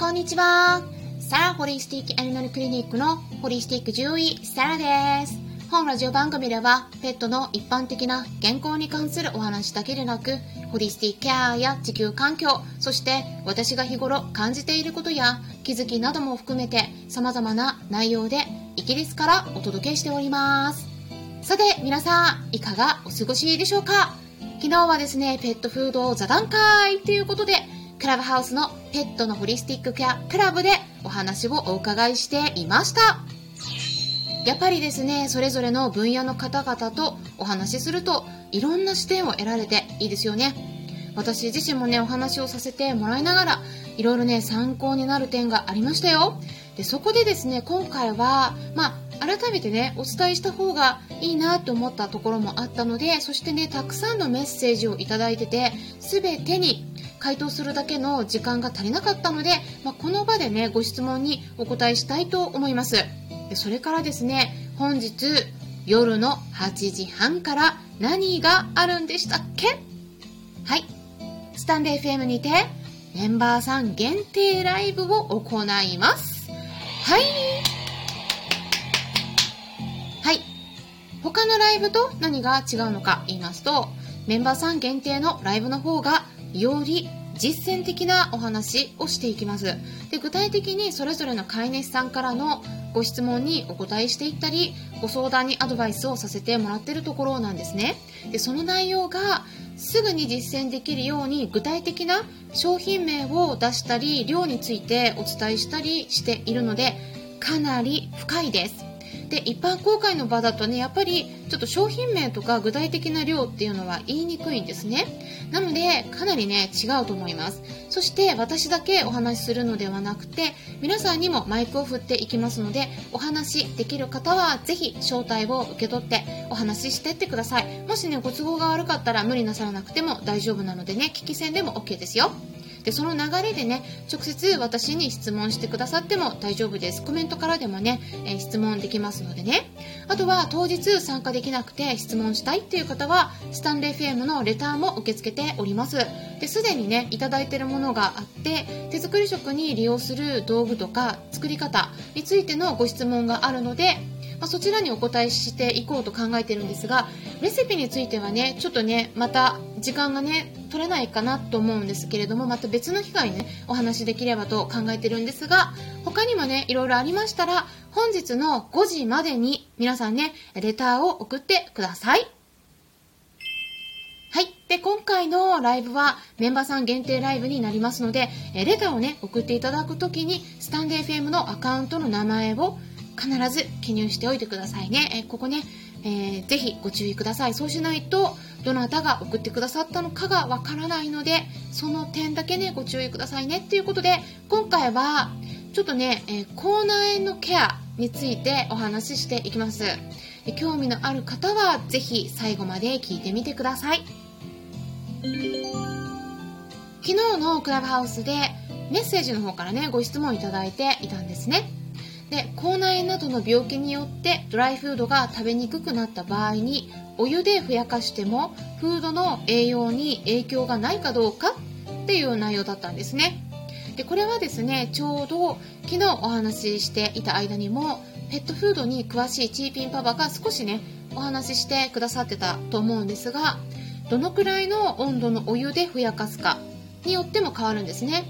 こんにちは。サラホリスティックアニマルクリニックのホリスティック獣医、サラです。本ラジオ番組では、ペットの一般的な健康に関するお話だけでなく、ホリスティックケアや地球環境、そして私が日頃感じていることや気づきなども含めて様々な内容でイギリスからお届けしております。さて、皆さん、いかがお過ごしでしょうか？昨日はですね、ペットフード座談会ということで、クラブハウスのペットのホリスティックケアクラブでお話をお伺いしていました。やっぱりですね、それぞれの分野の方々とお話しするといろんな視点を得られていいですよね。私自身もね、お話をさせてもらいながら、いろいろね、参考になる点がありましたよ。で、そこでですね、今回は、まあ、改めてね、お伝えした方がいいなと思ったところもあったので、そしてね、たくさんのメッセージをいただいてて、すべてに回答するだけの時間が足りなかったので、まあ、この場でね、ご質問にお答えしたいと思います。それからですね、本日夜の8時半から何があるんでしたっけ？はい。スタンデー FM にてメンバーさん限定ライブを行います。はい。はい。他のライブと何が違うのか言いますと、メンバーさん限定のライブの方がより実践的なお話をしていきます。で具体的にそれぞれの飼い主さんからのご質問にお答えしていったりご相談にアドバイスをさせてもらっているところなんですね。でその内容がすぐに実践できるように具体的な商品名を出したり量についてお伝えしたりしているのでかなり深いです。で一般公開の場だとねやっぱりちょっと商品名とか具体的な量っていうのは言いにくいんですね。なのでかなりね違うと思います。そして私だけお話しするのではなくて皆さんにもマイクを振っていきますのでお話できる方はぜひ招待を受け取ってお話ししてってください。もしねご都合が悪かったら無理なさらなくても大丈夫なのでね聞き戦でも OK ですよ。でその流れでね直接私に質問してくださっても大丈夫です。コメントからでもね、え、質問できますのでね。あとは当日参加できなくて質問したいっていう方はスタンレー FM のレターも受け付けております。ですでにねいただいてるものがあって手作り食に利用する道具とか作り方についてのご質問があるのでまあ、そちらにお答えしていこうと考えてるんですがレシピについてはねちょっとねまた時間がね取れないかなと思うんですけれどもまた別の機会にねお話できればと考えてるんですが他にもねいろいろありましたら本日の5時までに皆さんねレターを送ってくださいはい。で、今回のライブはメンバーさん限定ライブになりますので、レターをね、送っていただくときに、スタンデー FM のアカウントの名前を必ず記入しておいてくださいね。えここね、えー、ぜひご注意ください。そうしないと、どなたが送ってくださったのかがわからないので、その点だけね、ご注意くださいね。っていうことで、今回は、ちょっとね、えー、口内炎のケアについてお話ししていきます。興味のある方は、ぜひ最後まで聞いてみてください。昨日のクラブハウスでメッセージの方からね、ご質問いただいていたんですね。で口内炎などの病気によってドライフードが食べにくくなった場合にお湯でふやかしてもフードの栄養に影響がないかどうかっていう内容だったんですね。でこれはですねちょうど昨日お話ししていた間にもペットフードに詳しいチーピンパパが少しねお話ししてくださってたと思うんですがどのくらいの温度のお湯でふやかすかによっても変わるんですね。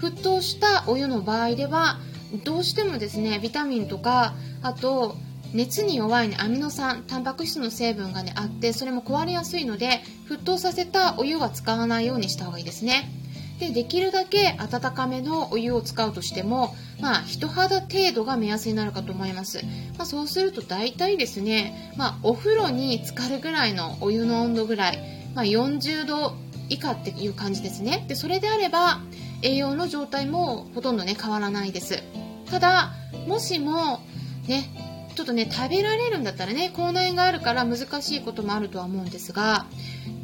沸騰したお湯の場合ではどうしてもですねビタミンとかあと熱に弱い、ね、アミノ酸タンパク質の成分が、ね、あってそれも壊れやすいので沸騰させたお湯は使わないようにした方がいいですね。でできるだけ温かめのお湯を使うとしても、まあ、人肌程度が目安になるかと思います、まあ、そうすると大体ですね、まあ、お風呂に浸かるぐらいのお湯の温度ぐらい、まあ、40度以下っていう感じですね。でそれであれば栄養の状態もほとんどね変わらないです。ただもしもねちょっとね食べられるんだったらね口内炎があるから難しいこともあるとは思うんですが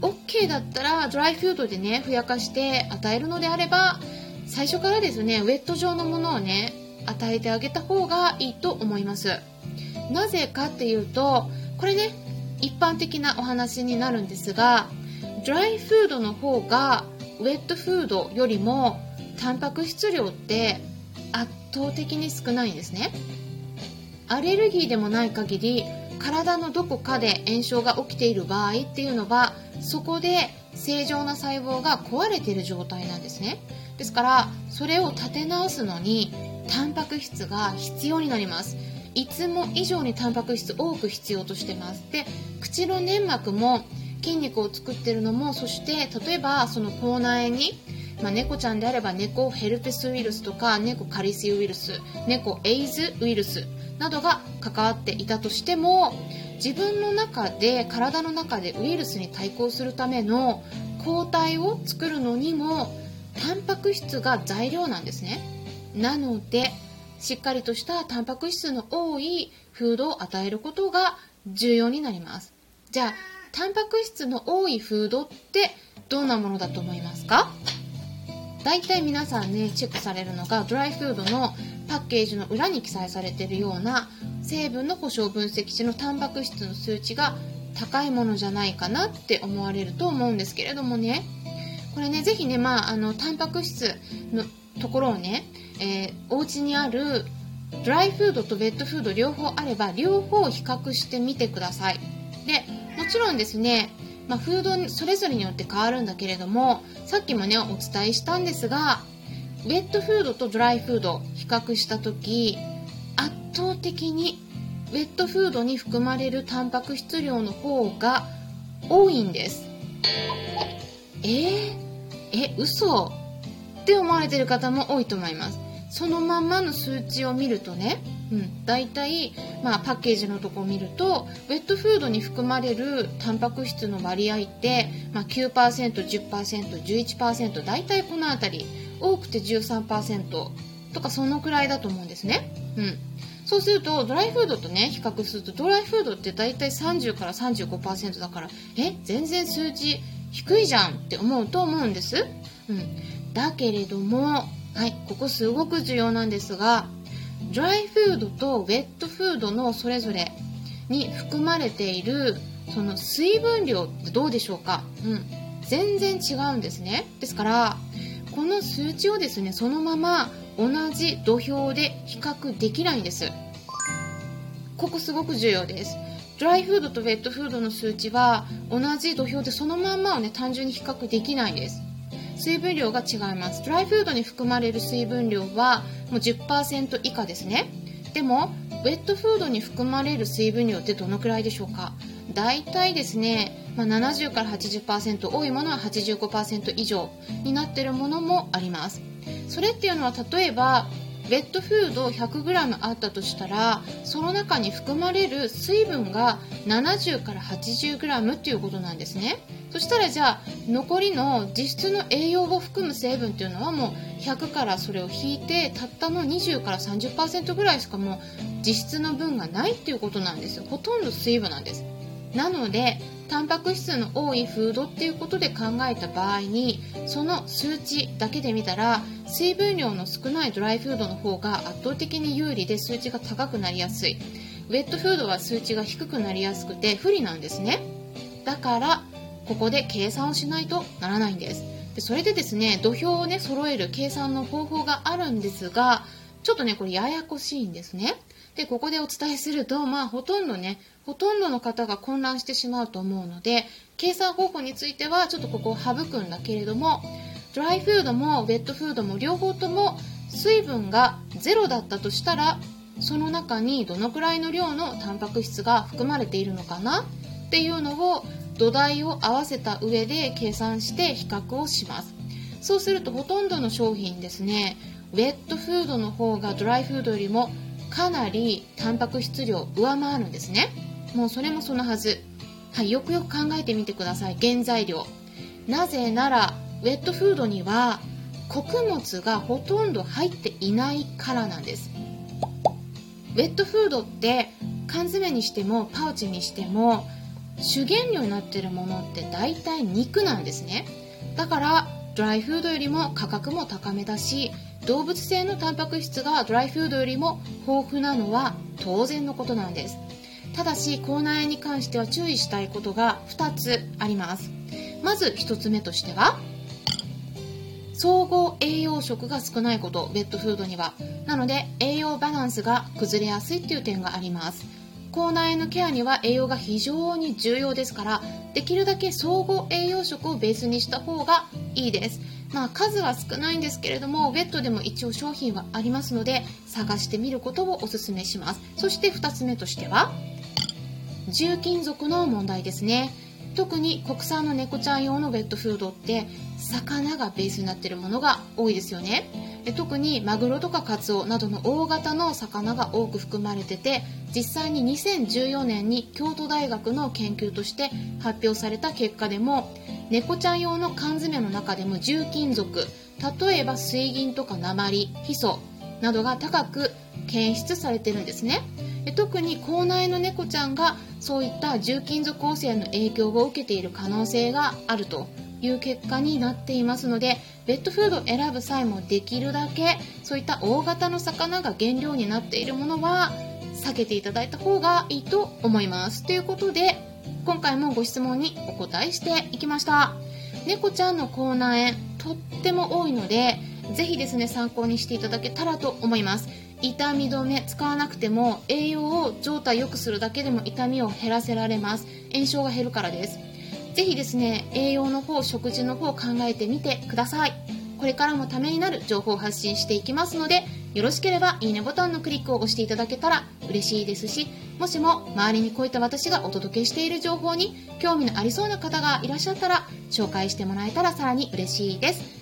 OK だったらドライフードでねふやかして与えるのであれば最初からですねウェット状のものをね与えてあげた方がいいと思います。なぜかっていうとこれね一般的なお話になるんですがドライフードの方がウェットフードよりもタンパク質量って倒的に少ないんですね。アレルギーでもない限り体のどこかで炎症が起きている場合っていうのはそこで正常な細胞が壊れている状態なんですね。ですからそれを立て直すのにタンパク質が必要になります。いつも以上にタンパク質多く必要としてます。で口の粘膜も筋肉を作ってるのもそして例えばその口内炎にまあ、猫ちゃんであれば猫ヘルペスウイルスとか猫カリスウイルス猫エイズウイルスなどが関わっていたとしても自分の中で体の中でウイルスに対抗するための抗体を作るのにもタンパク質が材料なんですね。なのでしっかりとしたタンパク質の多いフードを与えることが重要になります。じゃあタンパク質の多いフードってどんなものだと思いますか？大体皆さんねチェックされるのがドライフードのパッケージの裏に記載されているような成分の保証分析値のタンパク質の数値が高いものじゃないかなって思われると思うんですけれどもね。これねぜひねまああのタンパク質のところをね、えー、お家にあるドライフードとウェットフード両方あれば両方比較してみてください。でもちろんですね、まあ、フードそれぞれによって変わるんだけれどもさっきもねお伝えしたんですがウェットフードとドライフード比較した時圧倒的にウェットフードに含まれるタンパク質量の方が多いんです。えー、え嘘？って思われてる方も多いと思います。そのまんまの数値を見るとね、うん、大体、まあ、パッケージのとこ見るとウェットフードに含まれるタンパク質の割合って、まあ、9%10%11% 大体この辺り多くて13%とかそのくらいだと思うんですね、うん、そうするとドライフードとね比較するとドライフードって大体30から35%だからえ？全然数値低いじゃんって思うと思うんです、うん、だけれどもはいここすごく重要なんですがドライフードとウェットフードのそれぞれに含まれているその水分量ってどうでしょうか、うん、全然違うんですね。ですからこの数値をですねそのまま同じ土俵で比較できないんです。ここすごく重要です。ドライフードとウェットフードの数値は同じ土俵でそのまんまをね単純に比較できないんです。水分量が違います。ドライフードに含まれる水分量はもう10%以下ですね。でもウェットフードに含まれる水分量ってどのくらいでしょうか？大体ですね、まあ、70から80%多いものは85%以上になっているものもあります。それっていうのは例えばウェットフード 100g あったとしたらその中に含まれる水分が70から 80g っていうことなんですね。そしたらじゃあ残りの実質の栄養を含む成分っていうのはもう100からそれを引いてたったの20から30%ぐらいしかもう実質の分がないっていうことなんです。よほとんど水分なんです。なのでタンパク質の多いフードっていうことで考えた場合にその数値だけで見たら水分量の少ないドライフードの方が圧倒的に有利で数値が高くなりやすい。ウェットフードは数値が低くなりやすくて不利なんですね。だからここで計算をしないとならないんです。でそれでですね土俵をね揃える計算の方法があるんですがちょっとねこれややこしいんですね。でここでお伝えするとまあほとんどねほとんどの方が混乱してしまうと思うので計算方法についてはちょっとここを省くんだけれどもドライフードもウェットフードも両方とも水分が0だったとしたらその中にどのくらいの量のタンパク質が含まれているのかな？っていうのを土台を合わせた上で計算して比較をします。そうするとほとんどの商品ですねウェットフードの方がドライフードよりもかなりタンパク質量上回るんですね。もうそれもそのはず、はい、よくよく考えてみてください。原材料。なぜならウェットフードには穀物がほとんど入っていないからなんです。ウェットフードって缶詰にしてもパウチにしても主原料になってるものって大体肉なんですね。だからドライフードよりも価格も高めだし動物性のタンパク質がドライフードよりも豊富なのは当然のことなんです。ただし口内炎に関しては注意したいことが2つあります。まず1つ目としては総合栄養食が少ないことベッドフードには。なので栄養バランスが崩れやすいっていう点があります。口内炎のケアには栄養が非常に重要ですからできるだけ総合栄養食をベースにした方がいいです。まあ数は少ないんですけれどもベッドでも一応商品はありますので探してみることをおすすめします。そして2つ目としては重金属の問題ですね。特に国産の猫ちゃん用のベッドフードって魚がベースになっているものが多いですよね。特にマグロとかカツオなどの大型の魚が多く含まれてて実際に2014年に京都大学の研究として発表された結果でも猫ちゃん用の缶詰の中でも重金属例えば水銀とか鉛ヒ素などが高く検出されてるんですね。特に口内の猫ちゃんがそういった重金属汚染の影響を受けている可能性があるという結果になっていますのでペットフードを選ぶ際もできるだけそういった大型の魚が原料になっているものは避けていただいた方がいいと思います。ということで今回もご質問にお答えしていきました。猫ちゃんの口内炎とっても多いのでぜひですね参考にしていただけたらと思います。痛み止め使わなくても栄養を状態良くするだけでも痛みを減らせられます。炎症が減るからです。ぜひですね栄養の方食事の方を考えてみてください。これからもためになる情報を発信していきますのでよろしければいいねボタンのクリックを押していただけたら嬉しいですしもしも周りにこういった私がお届けしている情報に興味のありそうな方がいらっしゃったら紹介してもらえたらさらに嬉しいです。